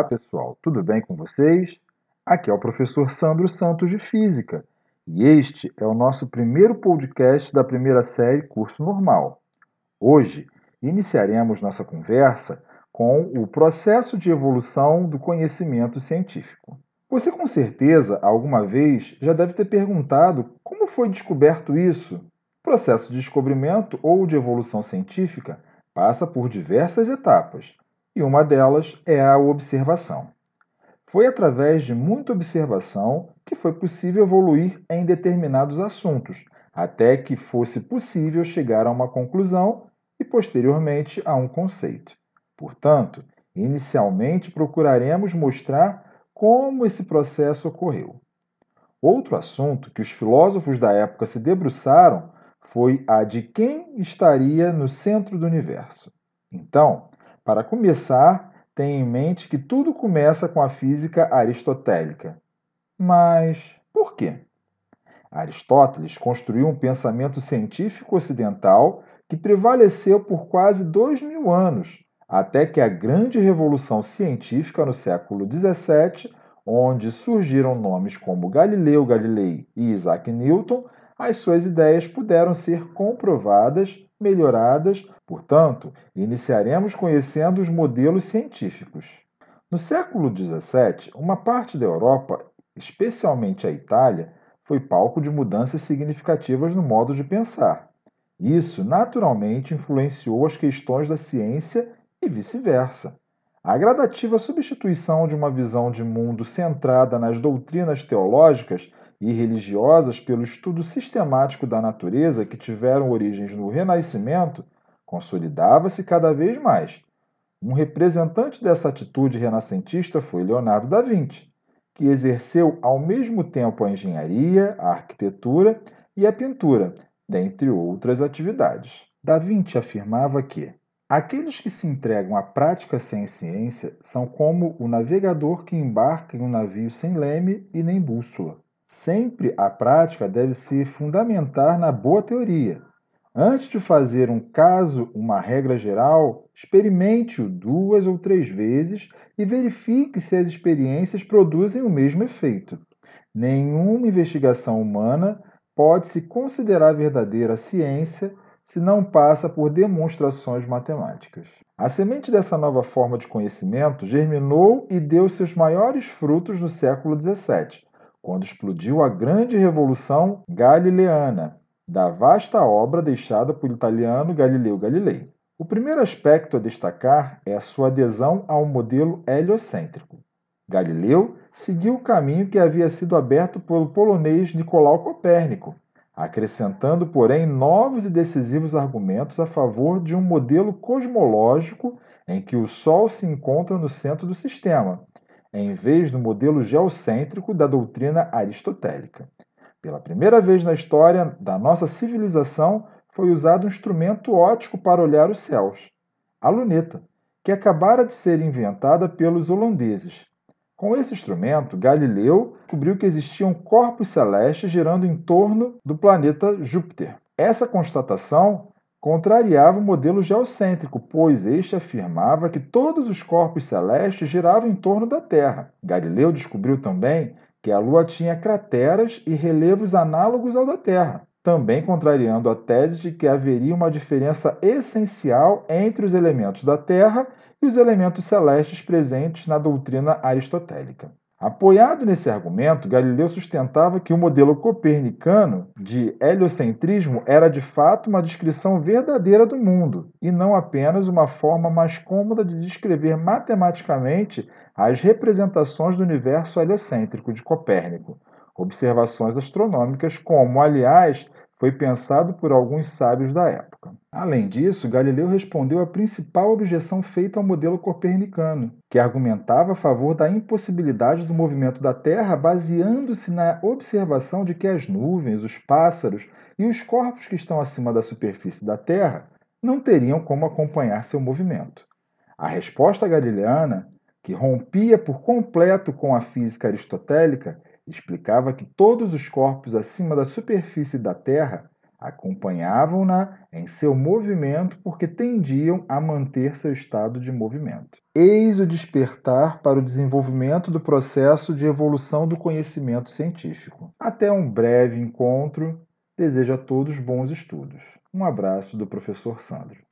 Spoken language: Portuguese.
Olá pessoal, tudo bem com vocês? Aqui é o professor Sandro Santos de Física e este é o nosso primeiro podcast da primeira série Curso Normal. Hoje iniciaremos nossa conversa com o processo de evolução do conhecimento científico. Você com certeza alguma vez já deve ter perguntado como foi descoberto isso. O processo de descobrimento ou de evolução científica passa por diversas etapas e uma delas é a observação. Foi através de muita observação que foi possível evoluir em determinados assuntos, até que fosse possível chegar a uma conclusão e, posteriormente, a um conceito. Portanto, inicialmente procuraremos mostrar como esse processo ocorreu. Outro assunto que os filósofos da época se debruçaram foi a de quem estaria no centro do universo. Então, para começar, tenha em mente que tudo começa com a física aristotélica. Mas por quê? Aristóteles construiu um pensamento científico ocidental que prevaleceu por quase dois mil anos, até que a grande revolução científica no século XVII, onde surgiram nomes como Galileu Galilei e Isaac Newton, as suas ideias puderam ser comprovadas melhoradas, portanto, iniciaremos conhecendo os modelos científicos. No século XVII, uma parte da Europa, especialmente a Itália, foi palco de mudanças significativas no modo de pensar. Isso, naturalmente, influenciou as questões da ciência e vice-versa. A gradativa substituição de uma visão de mundo centrada nas doutrinas teológicas e religiosas pelo estudo sistemático da natureza que tiveram origens no Renascimento consolidava-se cada vez mais. Um representante dessa atitude renascentista foi Leonardo da Vinci, que exerceu ao mesmo tempo a engenharia, a arquitetura e a pintura, dentre outras atividades. Da Vinci afirmava que aqueles que se entregam à prática sem ciência são como o navegador que embarca em um navio sem leme e nem bússola. Sempre a prática deve se fundamentar na boa teoria. Antes de fazer um caso uma regra geral, experimente-o duas ou três vezes e verifique se as experiências produzem o mesmo efeito. Nenhuma investigação humana pode se considerar verdadeira ciência se não passa por demonstrações matemáticas. A semente dessa nova forma de conhecimento germinou e deu seus maiores frutos no século XVII, quando explodiu a grande revolução galileana, da vasta obra deixada pelo italiano Galileu Galilei. O primeiro aspecto a destacar é a sua adesão ao modelo heliocêntrico. Galileu seguiu o caminho que havia sido aberto pelo polonês Nicolau Copérnico, acrescentando, porém, novos e decisivos argumentos a favor de um modelo cosmológico em que o Sol se encontra no centro do sistema, em vez do modelo geocêntrico da doutrina aristotélica. Pela primeira vez na história da nossa civilização, foi usado um instrumento óptico para olhar os céus, a luneta, que acabara de ser inventada pelos holandeses. Com esse instrumento, Galileu descobriu que existiam corpos celestes girando em torno do planeta Júpiter. Essa constatação contrariava o modelo geocêntrico, pois este afirmava que todos os corpos celestes giravam em torno da Terra. Galileu descobriu também que a Lua tinha crateras e relevos análogos ao da Terra, também contrariando a tese de que haveria uma diferença essencial entre os elementos da Terra e os elementos celestes presentes na doutrina aristotélica. Apoiado nesse argumento, Galileu sustentava que o modelo copernicano de heliocentrismo era de fato uma descrição verdadeira do mundo e não apenas uma forma mais cômoda de descrever matematicamente as representações do universo heliocêntrico de Copérnico. Observações astronômicas, como, aliás, foi pensado por alguns sábios da época. Além disso, Galileu respondeu à principal objeção feita ao modelo copernicano, que argumentava a favor da impossibilidade do movimento da Terra baseando-se na observação de que as nuvens, os pássaros e os corpos que estão acima da superfície da Terra não teriam como acompanhar seu movimento. A resposta galileana, que rompia por completo com a física aristotélica, explicava que todos os corpos acima da superfície da Terra, Acompanhavam-na em seu movimento porque tendiam a manter seu estado de movimento. Eis o despertar para o desenvolvimento do processo de evolução do conhecimento científico. Até um breve encontro. Desejo a todos bons estudos. Um abraço do professor Sandro.